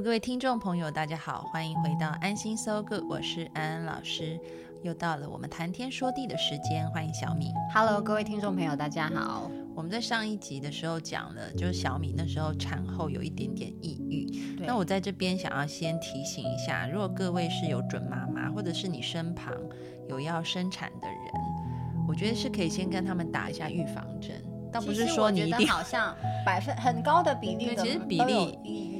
Hello，各位听众朋友，大家好，欢迎回到安心 So Good，我是安安老师。又到了我们谈天说地的时间，欢迎小米。Hello，各位听众朋友，大家好。我们在上一集的时候讲了，就是小米那时候产后有一点点抑郁。那我在这边想要先提醒一下，如果各位是有准妈妈，或者是你身旁有要生产的人，我觉得是可以先跟他们打一下预防针。倒不是说你一定好像百分很高的比例，其实比例。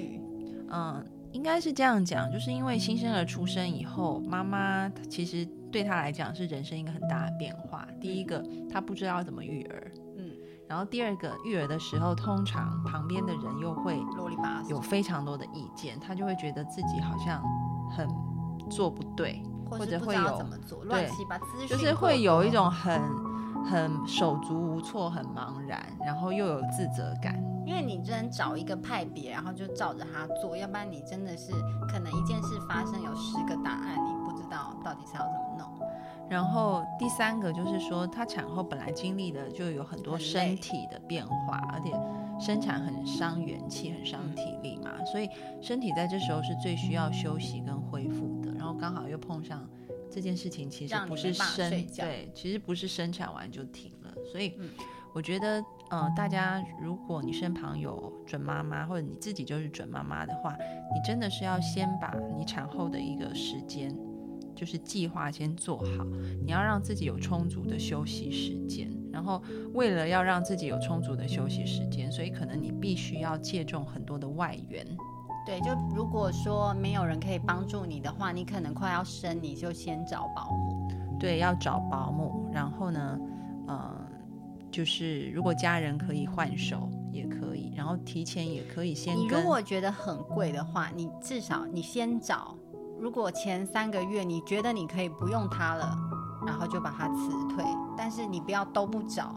嗯，应该是这样讲，就是因为新生儿出生以后，妈妈其实对她来讲是人生一个很大的变化。第一个，她不知道怎么育儿，嗯，然后第二个，育儿的时候，通常旁边的人又会啰里吧有非常多的意见，她就会觉得自己好像很做不对，或者会有怎么做，乱七八糟，就是会有一种很很手足无措、很茫然，然后又有自责感。因为你只能找一个派别，然后就照着他做，要不然你真的是可能一件事发生有十个答案，你不知道到底是要怎么弄。然后第三个就是说，她产后本来经历的就有很多身体的变化，而且生产很伤元气、很伤体力嘛，所以身体在这时候是最需要休息跟恢复的。然后刚好又碰上这件事情，其实不是生对，其实不是生产完就停了，所以。我觉得，嗯，大家如果你身旁有准妈妈，或者你自己就是准妈妈的话，你真的是要先把你产后的一个时间，就是计划先做好。你要让自己有充足的休息时间，然后为了要让自己有充足的休息时间，所以可能你必须要借重很多的外援。对，就如果说没有人可以帮助你的话，你可能快要生，你就先找保姆。对，要找保姆，然后呢，嗯。就是如果家人可以换手也可以，然后提前也可以先。你如果觉得很贵的话，你至少你先找。如果前三个月你觉得你可以不用它了，然后就把它辞退。但是你不要都不找。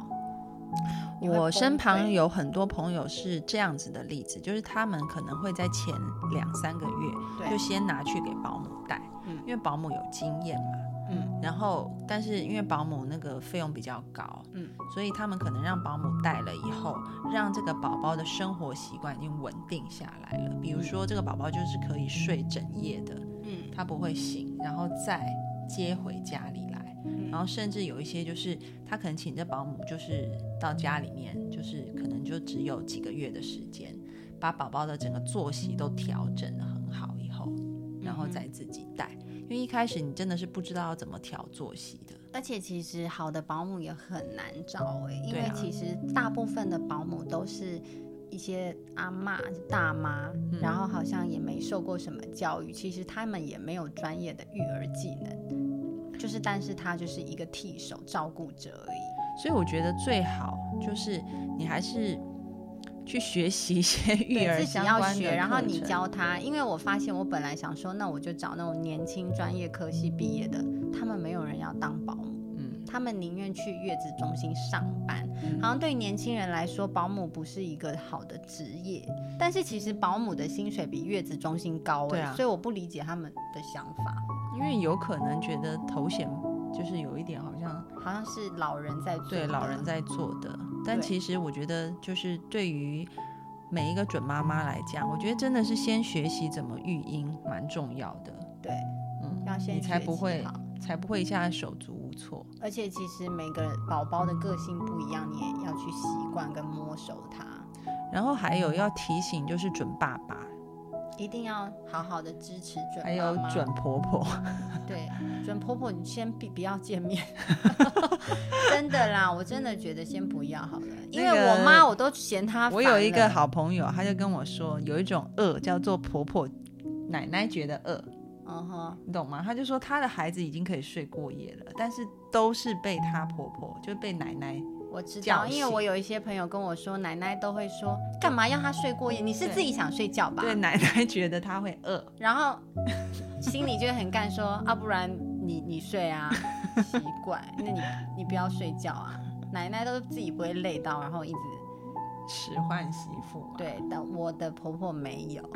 我身旁有很多朋友是这样子的例子，就是他们可能会在前两三个月就先拿去给保姆带，因为保姆有经验嘛。嗯，然后，但是因为保姆那个费用比较高，嗯，所以他们可能让保姆带了以后，让这个宝宝的生活习惯已经稳定下来了。比如说，这个宝宝就是可以睡整夜的，嗯，他不会醒，然后再接回家里来，然后甚至有一些就是他可能请这保姆，就是到家里面，就是可能就只有几个月的时间，把宝宝的整个作息都调整的很好以后，然后再自己带。因为一开始你真的是不知道要怎么调作息的，而且其实好的保姆也很难找哎，因为其实大部分的保姆都是一些阿妈大妈，然后好像也没受过什么教育，其实他们也没有专业的育儿技能，就是但是他就是一个替手照顾者而已。所以我觉得最好就是你还是。去学习一些 育儿相关的然后你教他。因为我发现，我本来想说，那我就找那种年轻专业科系毕业的，他们没有人要当保姆，嗯，他们宁愿去月子中心上班。好像对年轻人来说，保姆不是一个好的职业。但是其实保姆的薪水比月子中心高，对啊，所以我不理解他们的想法，因为有可能觉得头衔就是有一点好像好像是老人在做，对，老人在做的。但其实我觉得，就是对于每一个准妈妈来讲，我觉得真的是先学习怎么育婴蛮重要的。对，嗯，要先你才不会才不会一下手足无措。而且其实每个宝宝的个性不一样，你也要去习惯跟摸熟他。然后还有要提醒，就是准爸爸。一定要好好的支持准，还有准婆婆，对，准婆婆你先不不要见面，真的啦，我真的觉得先不要好了，因为我妈我都嫌她。我有一个好朋友，她就跟我说，有一种饿叫做婆婆奶奶觉得饿，嗯哼，你懂吗？她就说她的孩子已经可以睡过夜了，但是都是被她婆婆就被奶奶我知道，因为我有一些朋友跟我说，奶奶都会说，干嘛要他睡过夜？你是自己想睡觉吧？对，奶奶觉得他会饿，然后心里就很干，说啊，不然你你睡啊，奇怪，那你你不要睡觉啊。奶奶都自己不会累到，然后一直使唤媳妇。对，但我的婆婆没有，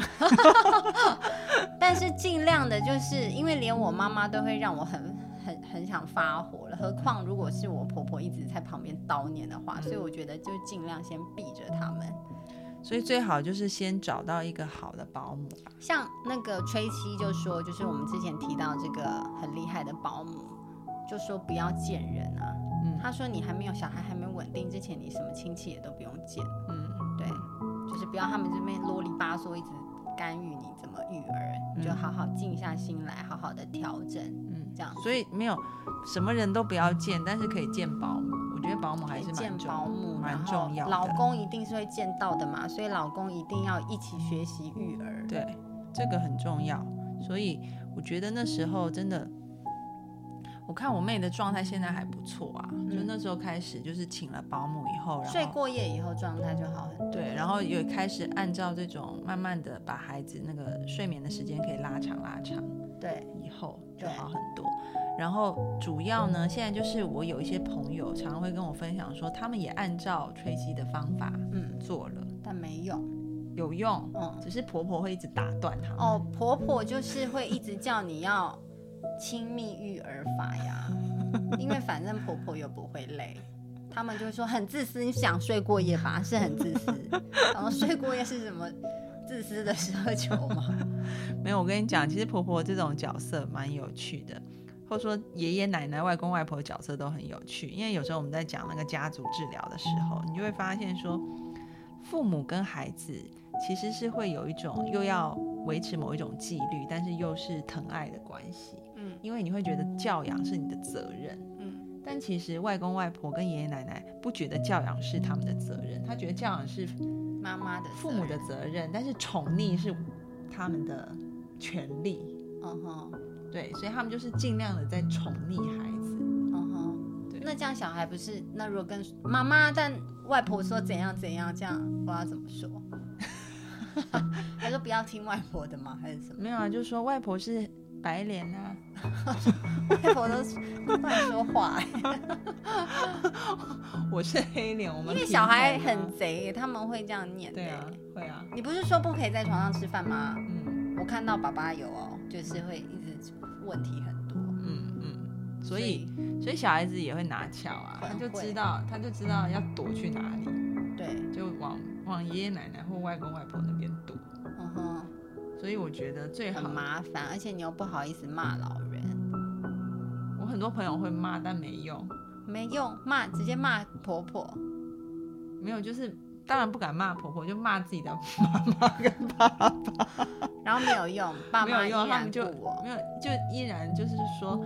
但是尽量的，就是因为连我妈妈都会让我很。很很想发火了，何况如果是我婆婆一直在旁边叨念的话，所以我觉得就尽量先避着他们。所以最好就是先找到一个好的保姆。像那个崔七就说，就是我们之前提到这个很厉害的保姆，就说不要见人啊。嗯，他说你还没有小孩还没稳定之前，你什么亲戚也都不用见。嗯，对，就是不要他们这边啰里吧嗦一直干预你就好好静下心来，好好的调整。嗯，这样所以没有什么人都不要见，但是可以见保姆。我觉得保姆还是见保姆蛮重要的。老公一定是会见到的嘛，所以老公一定要一起学习育儿。对，这个很重要。所以我觉得那时候真的，我看我妹的状态现在还不错啊。就那时候开始，就是请了保姆以后，然后睡过夜以后状态就好很多。对，然后也开始按照这种慢慢的把孩子那个睡眠的时间可以拉长拉长。对，以后就好很多。然后主要呢，现在就是我有一些朋友常常会跟我分享说，他们也按照吹西的方法嗯做了，但没用，有用，嗯，只是婆婆会一直打断她。哦，婆婆就是会一直叫你要亲密育儿法呀，因为反正婆婆又不会累，他们就会说很自私，你想睡过夜吧，是很自私。然后睡过夜是什么？自私的奢求吗？没有，我跟你讲，其实婆婆这种角色蛮有趣的，或者说爷爷奶奶、外公外婆角色都很有趣。因为有时候我们在讲那个家族治疗的时候，你就会发现说，父母跟孩子其实是会有一种又要维持某一种纪律，但是又是疼爱的关系。嗯，因为你会觉得教养是你的责任。嗯，但其实外公外婆跟爷爷奶奶不觉得教养是他们的责任，他觉得教养是。妈妈的父母的责任，但是宠溺是他们的权利。嗯哼，对，所以他们就是尽量的在宠溺孩子。嗯哼，对。那这样小孩不是？那如果跟妈妈但外婆说怎样怎样，这样不知道怎么说。还说不要听外婆的吗？还是什么？没有啊，就是说外婆是。白脸啊，外婆都乱说话。我是黑脸，我们因为小孩很贼，他们会这样念。对啊，会啊。你不是说不可以在床上吃饭吗？嗯，我看到爸爸有哦，就是会一直问题很多。嗯嗯，所以所以小孩子也会拿翘啊，他就知道他就知道要躲去哪里。对，就往往爷爷奶奶或外公外婆那边躲。嗯哼。所以我觉得最很麻烦，而且你又不好意思骂老人。我很多朋友会骂，但没用，没用，骂直接骂婆婆。没有，就是当然不敢骂婆婆，就骂自己的妈妈跟爸爸。然后没有用，爸妈依然就没有，就依然就是说，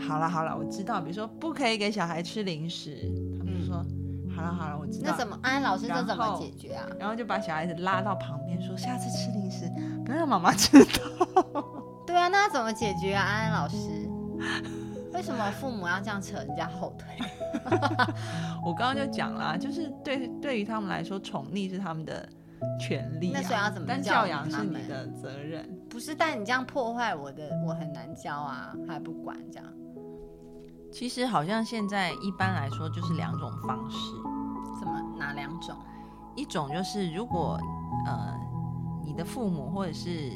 好了好了，我知道，比如说不可以给小孩吃零食。好了好了，我知道。那怎么安安老师这怎么解决啊？然后就把小孩子拉到旁边，说下次吃零食不要让妈妈知道。对啊，那怎么解决啊？安安老师，为什么父母要这样扯人家后腿？我刚刚就讲了，就是对对于他们来说，宠溺是他们的权利，那所以要怎么但教养是你的责任。不是，但你这样破坏我的，我很难教啊，还不管这样。其实好像现在一般来说就是两种方式，哪两种？一种就是如果呃你的父母或者是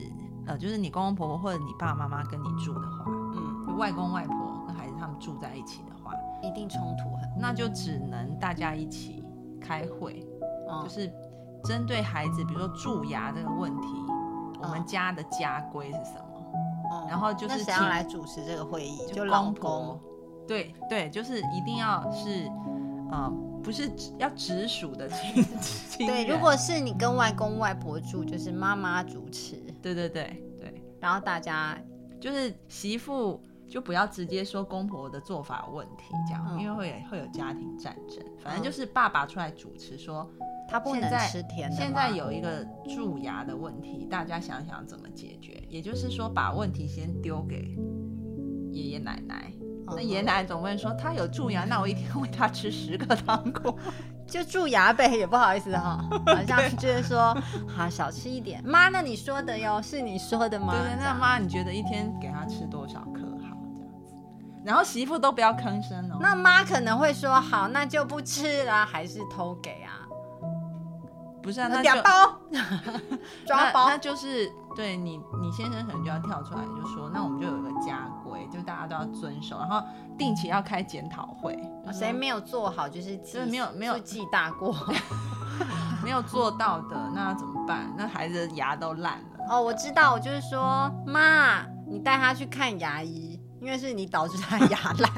呃就是你公公婆婆或者你爸爸妈妈跟你住的话，嗯，外公外婆跟孩子他们住在一起的话，一定冲突很，那就只能大家一起开会，就是针对孩子，比如说蛀牙这个问题，我们家的家规是什么？然后就是谁要来主持这个会议？就公婆。对对，就是一定要是，呃，不是要直属的亲戚。对，如果是你跟外公外婆住，就是妈妈主持。对对对对，然后大家就是媳妇就不要直接说公婆的做法问题，这样，因为会会有家庭战争。反正就是爸爸出来主持，说他不能吃甜的。现在有一个蛀牙的问题，大家想想怎么解决？也就是说，把问题先丢给爷爷奶奶。那爷爷奶奶总问说他有蛀牙，那我一天喂他吃十个糖果。就蛀牙呗，也不好意思哈，好像就是说，好少吃一点。妈，那你说的哟，是你说的吗？对，那妈，你觉得一天给他吃多少颗好？这样子，然后媳妇都不要吭声哦。那妈可能会说，好，那就不吃了，还是偷给啊？不是啊，那两包 抓包，那就是对你，你先生可能就要跳出来，就说，那我们就有个家规，就大家都要遵守，然后定期要开检讨会，谁没有做好就是就是没有没有记大过 没有做到的那怎么办？那孩子牙都烂了。哦，我知道，我就是说，妈，你带他去看牙医。因为是你导致他牙烂，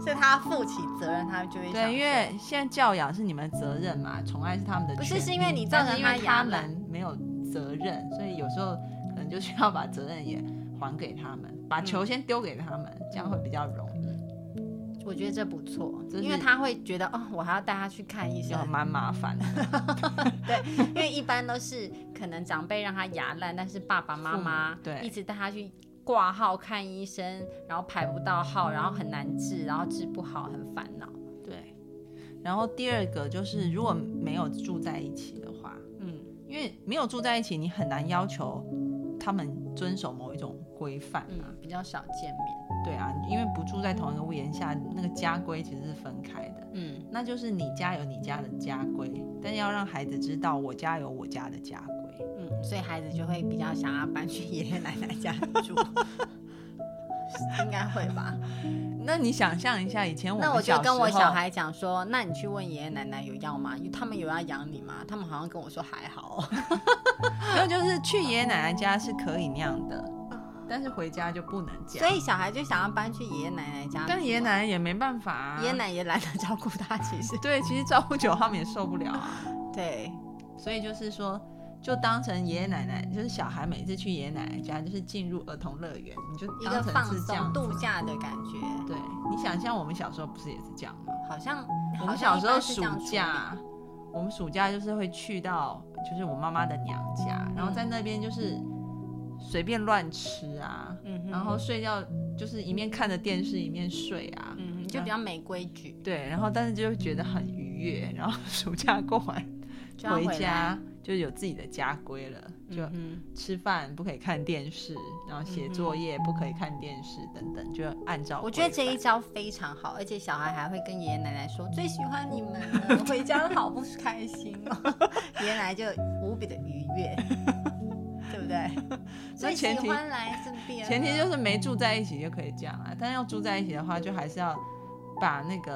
所以他负起责任，他就会对。因为现在教养是你们责任嘛，宠爱是他们的。不是，是因为你造成他牙烂，没有责任，所以有时候可能就需要把责任也还给他们，把球先丢给他们，这样会比较容易。我觉得这不错，因为他会觉得哦，我还要带他去看医生，蛮麻烦的。对，因为一般都是可能长辈让他牙烂，但是爸爸妈妈对一直带他去。挂号看医生，然后排不到号，然后很难治，然后治不好，很烦恼。对，然后第二个就是如果没有住在一起的话，嗯，因为没有住在一起，你很难要求他们遵守某一种规范啊，比较少见面。对啊，因为不住在同一个屋檐下，那个家规其实是分开的。嗯，那就是你家有你家的家规，但要让孩子知道我家有我家的家。嗯，所以孩子就会比较想要搬去爷爷奶奶家住，应该会吧？那你想象一下，以前我那我就跟我小孩讲说，那你去问爷爷奶奶有要吗？他们有要养你吗？他们好像跟我说还好。然后就是去爷爷奶奶家是可以那样的，但是回家就不能这样。所以小孩就想要搬去爷爷奶奶家，但爷爷奶奶也没办法，爷爷奶奶也懒得照顾他。其实对，其实照顾久他们也受不了啊。对，所以就是说。就当成爷爷奶奶，就是小孩每次去爷爷奶奶家，就是进入儿童乐园，你就一个放松度假的感觉。对你想象我们小时候不是也是这样吗？好像我们小时候暑假，我们暑假就是会去到就是我妈妈的娘家，然后在那边就是随便乱吃啊，然后睡觉就是一面看着电视一面睡啊，嗯，就比较没规矩。对，然后但是就会觉得很愉悦，然后暑假过完回家。就有自己的家规了，就吃饭不可以看电视，然后写作业不可以看电视等等，就按照。我觉得这一招非常好，而且小孩还会跟爷爷奶奶说最喜欢你们了，回家好不开心哦，爷爷奶奶就无比的愉悦，对不对？所以喜欢来这边，前提就是没住在一起就可以这样啊，但要住在一起的话，就还是要把那个。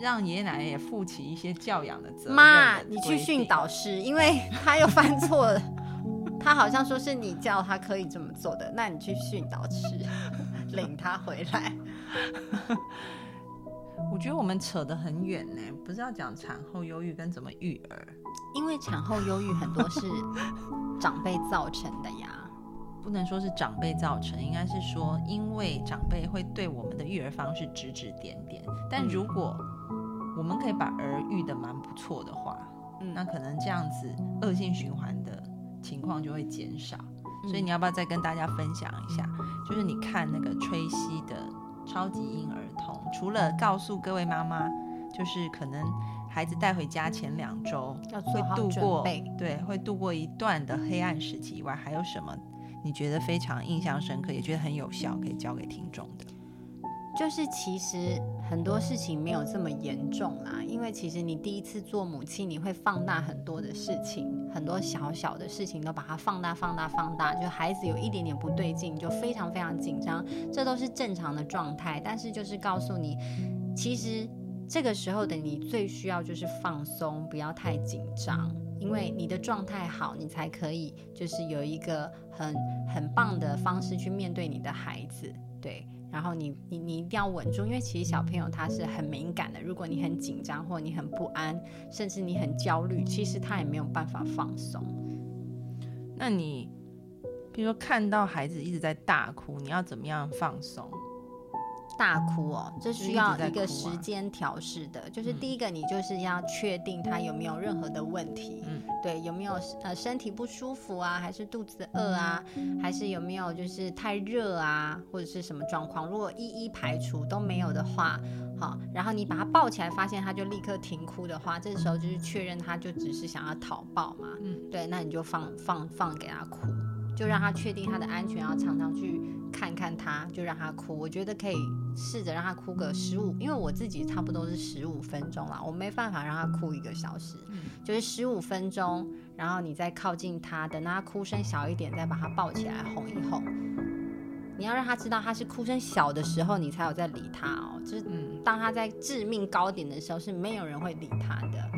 让爷爷奶奶也负起一些教养的责任。妈，你去训导师，因为他又犯错了。他好像说是你叫他可以这么做的，那你去训导师，领他回来。我觉得我们扯得很远呢，不是要讲产后忧郁跟怎么育儿？因为产后忧郁很多是长辈造成的呀。不能说是长辈造成，应该是说因为长辈会对我们的育儿方式指指点点。但如果我们可以把儿育的蛮不错的话，嗯，那可能这样子恶性循环的情况就会减少。所以你要不要再跟大家分享一下？就是你看那个吹西的超级婴儿童，除了告诉各位妈妈，就是可能孩子带回家前两周会度过，对，会度过一段的黑暗时期以外，还有什么你觉得非常印象深刻，也觉得很有效，可以教给听众的？就是其实很多事情没有这么严重啦，因为其实你第一次做母亲，你会放大很多的事情，很多小小的事情都把它放大、放大、放大。就孩子有一点点不对劲，就非常非常紧张，这都是正常的状态。但是就是告诉你，其实这个时候的你最需要就是放松，不要太紧张，因为你的状态好，你才可以就是有一个很很棒的方式去面对你的孩子，对。然后你你你一定要稳住，因为其实小朋友他是很敏感的。如果你很紧张，或你很不安，甚至你很焦虑，其实他也没有办法放松。那你比如说看到孩子一直在大哭，你要怎么样放松？大哭哦，这需要一个时间调试的。就是第一个，你就是要确定他有没有任何的问题，嗯，对，有没有呃身体不舒服啊，还是肚子饿啊，还是有没有就是太热啊，或者是什么状况？如果一一排除都没有的话，好，然后你把他抱起来，发现他就立刻停哭的话，这时候就是确认他就只是想要讨抱嘛，嗯，对，那你就放放放给他哭。就让他确定他的安全，要常常去看看他，就让他哭。我觉得可以试着让他哭个十五，因为我自己差不多是十五分钟啦，我没办法让他哭一个小时，就是十五分钟，然后你再靠近他，等他哭声小一点，再把他抱起来哄一哄。你要让他知道他是哭声小的时候，你才有在理他哦。就是当他在致命高点的时候，是没有人会理他的。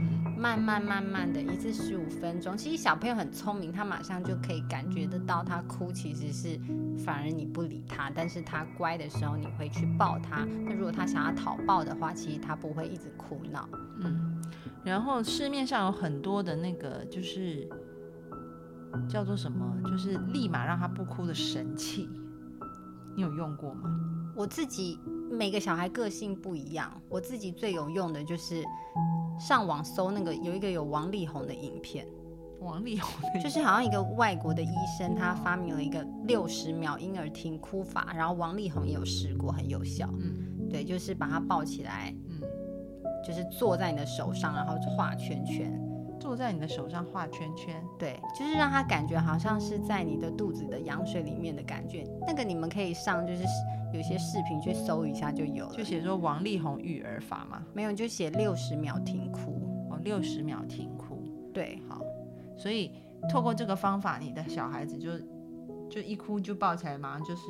慢慢慢慢的一次十五分钟，其实小朋友很聪明，他马上就可以感觉得到他哭其实是反而你不理他，但是他乖的时候你会去抱他。那如果他想要讨抱的话，其实他不会一直哭闹。嗯，然后市面上有很多的那个就是叫做什么，就是立马让他不哭的神器，你有用过吗？我自己每个小孩个性不一样，我自己最有用的就是上网搜那个有一个有王力宏的影片，王力宏就是好像一个外国的医生，他发明了一个六十秒婴儿听哭法，然后王力宏也有试过，很有效。嗯，对，就是把他抱起来，嗯，就是坐在你的手上，然后画圈圈。坐在你的手上画圈圈，对，就是让他感觉好像是在你的肚子的羊水里面的感觉。那个你们可以上，就是有些视频去搜一下就有了。就写说王力宏育儿法嘛，没有，就写六十秒停哭。哦，六十秒停哭，对，好。所以透过这个方法，你的小孩子就就一哭就抱起来，马上就是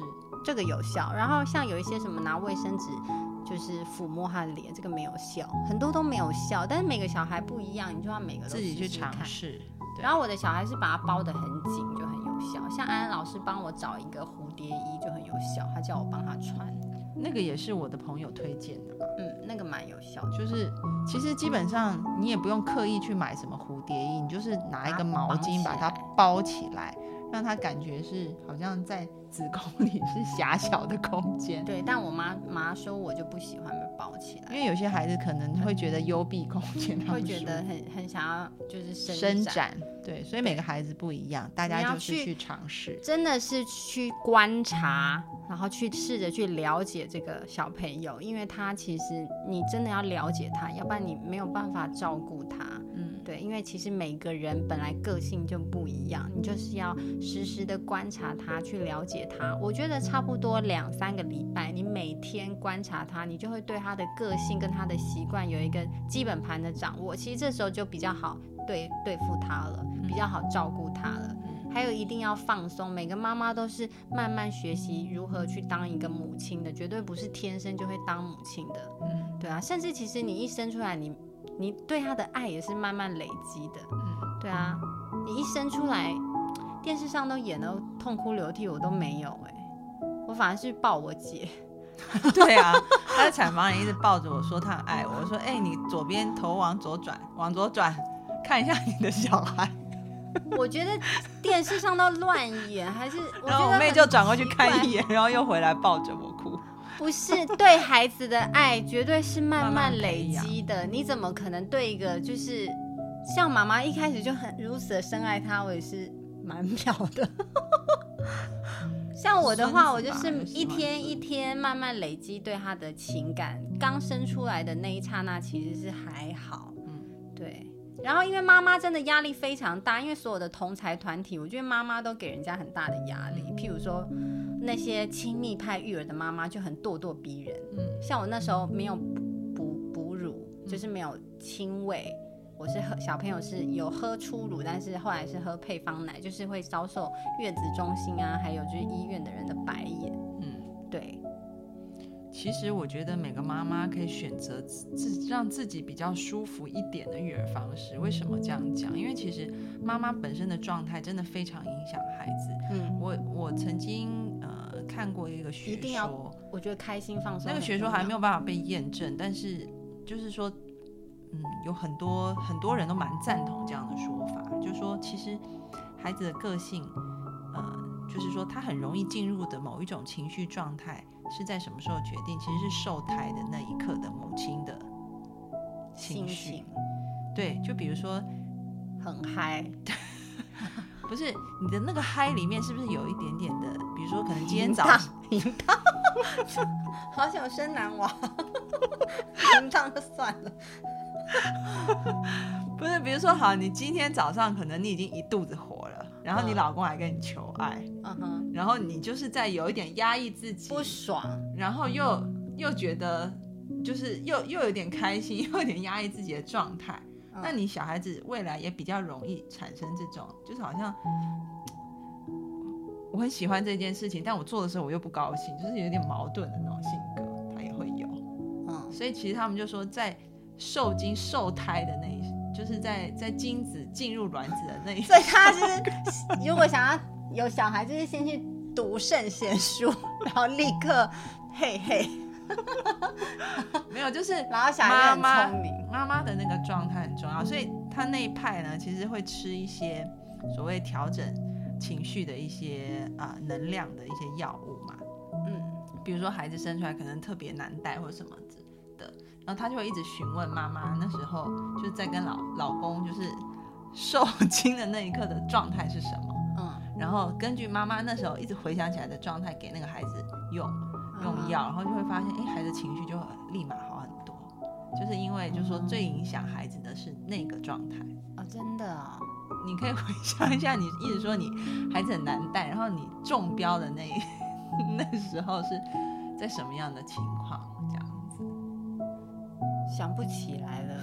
这个有效。然后像有一些什么拿卫生纸。就是抚摸他的脸，这个没有效，很多都没有效。但是每个小孩不一样，你就要每个自己去尝试。然后我的小孩是把它包得很紧，就效。像安安老师帮我找一个蝴蝶衣就很有效，他叫我帮他穿。那个也是我的朋友推荐的，嗯，那个蛮有效。就是其实基本上你也不用刻意去买什么蝴蝶衣，你就是拿一个毛巾把它包起来。让他感觉是好像在子宫里是狭小的空间。对，但我妈妈说我就不喜欢被包起来，因为有些孩子可能会觉得幽闭空间，会觉得很很想要就是伸展。对，所以每个孩子不一样，大家就是去尝试，真的是去观察，然后去试着去了解这个小朋友，因为他其实你真的要了解他，要不然你没有办法照顾他。嗯，对，因为其实每个人本来个性就不一样，你就是要时时的观察他，去了解他。我觉得差不多两三个礼拜，你每天观察他，你就会对他的个性跟他的习惯有一个基本盘的掌握。其实这时候就比较好对对付他了，比较好照顾他了。还有一定要放松，每个妈妈都是慢慢学习如何去当一个母亲的，绝对不是天生就会当母亲的。嗯，对啊，甚至其实你一生出来你。你对他的爱也是慢慢累积的，嗯，对啊，你一生出来，电视上都演的痛哭流涕，我都没有哎，我反而是抱我姐，对啊，他在产房里一直抱着我说他爱我，我说哎，你左边头往左转，往左转，看一下你的小孩，我觉得电视上都乱演，还是然后我妹就转过去看一眼，然后又回来抱着我哭。不是对孩子的爱，绝对是慢慢累积的。你怎么可能对一个就是像妈妈一开始就很如此的深爱他？我也是蛮妙的。像我的话，我就是一天一天慢慢累积对他的情感。刚生出来的那一刹那，其实是还好。嗯，对。然后因为妈妈真的压力非常大，因为所有的同才团体，我觉得妈妈都给人家很大的压力。譬如说。那些亲密派育儿的妈妈就很咄咄逼人，嗯，像我那时候没有哺哺乳，就是没有亲喂，我是喝小朋友是有喝初乳，但是后来是喝配方奶，就是会遭受月子中心啊，还有就是医院的人的白眼，嗯，对。其实我觉得每个妈妈可以选择自让自己比较舒服一点的育儿方式。为什么这样讲？因为其实妈妈本身的状态真的非常影响孩子。嗯，我我曾经呃看过一个学说，我觉得开心放松。那个学说还没有办法被验证，但是就是说，嗯，有很多很多人都蛮赞同这样的说法，就是说其实孩子的个性，呃，就是说他很容易进入的某一种情绪状态。是在什么时候决定？其实是受胎的那一刻的母亲的情绪。对，就比如说很嗨，不是你的那个嗨里面是不是有一点点的？比如说可能今天早上淫荡，好想生男娃，淫荡就算了。不是，比如说好，你今天早上可能你已经一肚子火了，然后你老公还跟你求爱，嗯哼，然后你就是在有一点压抑自己，不爽，然后又又觉得就是又又有点开心，又有点压抑自己的状态。那你小孩子未来也比较容易产生这种，就是好像我很喜欢这件事情，但我做的时候我又不高兴，就是有点矛盾的那种性格，他也会有。嗯，所以其实他们就说，在受精受胎的那一，就是在在精子进入卵子的那一，所以他是如果想要有小孩，就是先去读圣贤书，然后立刻嘿嘿。没有，就是 然后小孩很聪明，妈妈的那个状态很重要，所以他那一派呢，其实会吃一些所谓调整情绪的一些啊能量的一些药物嘛，嗯，比如说孩子生出来可能特别难带或者什么的，然后他就会一直询问妈妈，那时候就是在跟老老公就是受精的那一刻的状态是什么，嗯，然后根据妈妈那时候一直回想起来的状态给那个孩子用。用药，然后就会发现，哎，孩子情绪就立马就是因为，就是说最影响孩子的是那个状态啊，真的啊，你可以回想一下，你一直说你孩子很难带，然后你中标的那 那时候是在什么样的情况？这样子想不起来了。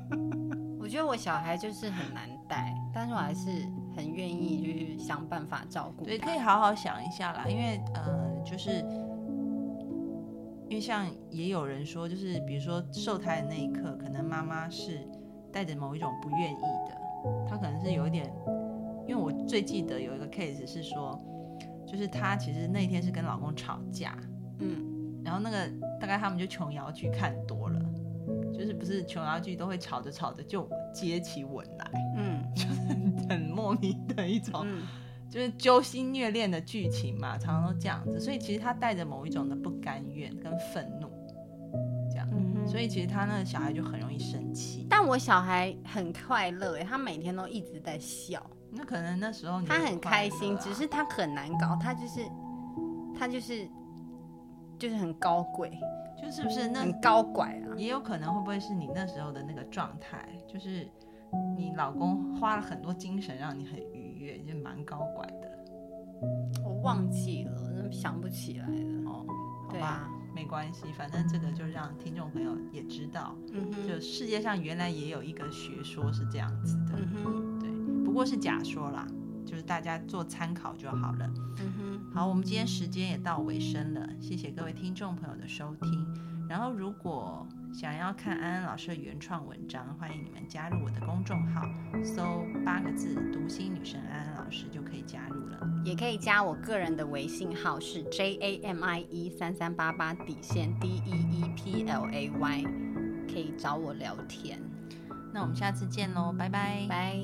我觉得我小孩就是很难带，但是我还是很愿意就是想办法照顾。对，可以好好想一下啦，因为呃，就是。因为像也有人说，就是比如说受胎的那一刻，可能妈妈是带着某一种不愿意的，她可能是有一点。因为我最记得有一个 case 是说，就是她其实那天是跟老公吵架，嗯，然后那个大概他们就琼瑶剧看多了，就是不是琼瑶剧都会吵着吵着就接起吻来，嗯，就是很莫名的一种。就是揪心虐恋的剧情嘛，常常都这样子，所以其实他带着某一种的不甘愿跟愤怒，这样，所以其实他那个小孩就很容易生气。但我小孩很快乐哎，他每天都一直在笑。那可能那时候他很开心，只是他很难搞，他就是他就是就是很高贵，就是不是那很高拐啊？也有可能会不会是你那时候的那个状态，就是你老公花了很多精神让你很。已经蛮高拐的，我忘记了，想不起来了。哦，好吧，没关系，反正这个就让听众朋友也知道，嗯就世界上原来也有一个学说是这样子的，嗯哼，对，不过是假说啦，就是大家做参考就好了。嗯哼，好，我们今天时间也到尾声了，谢谢各位听众朋友的收听。然后如果想要看安安老师的原创文章，欢迎你们加入我的公众号，搜八个字“读心女神安安老师”就可以加入了。也可以加我个人的微信号是 J A M I E 三三八八底线 D E E P L A Y，可以找我聊天。那我们下次见喽，拜拜拜。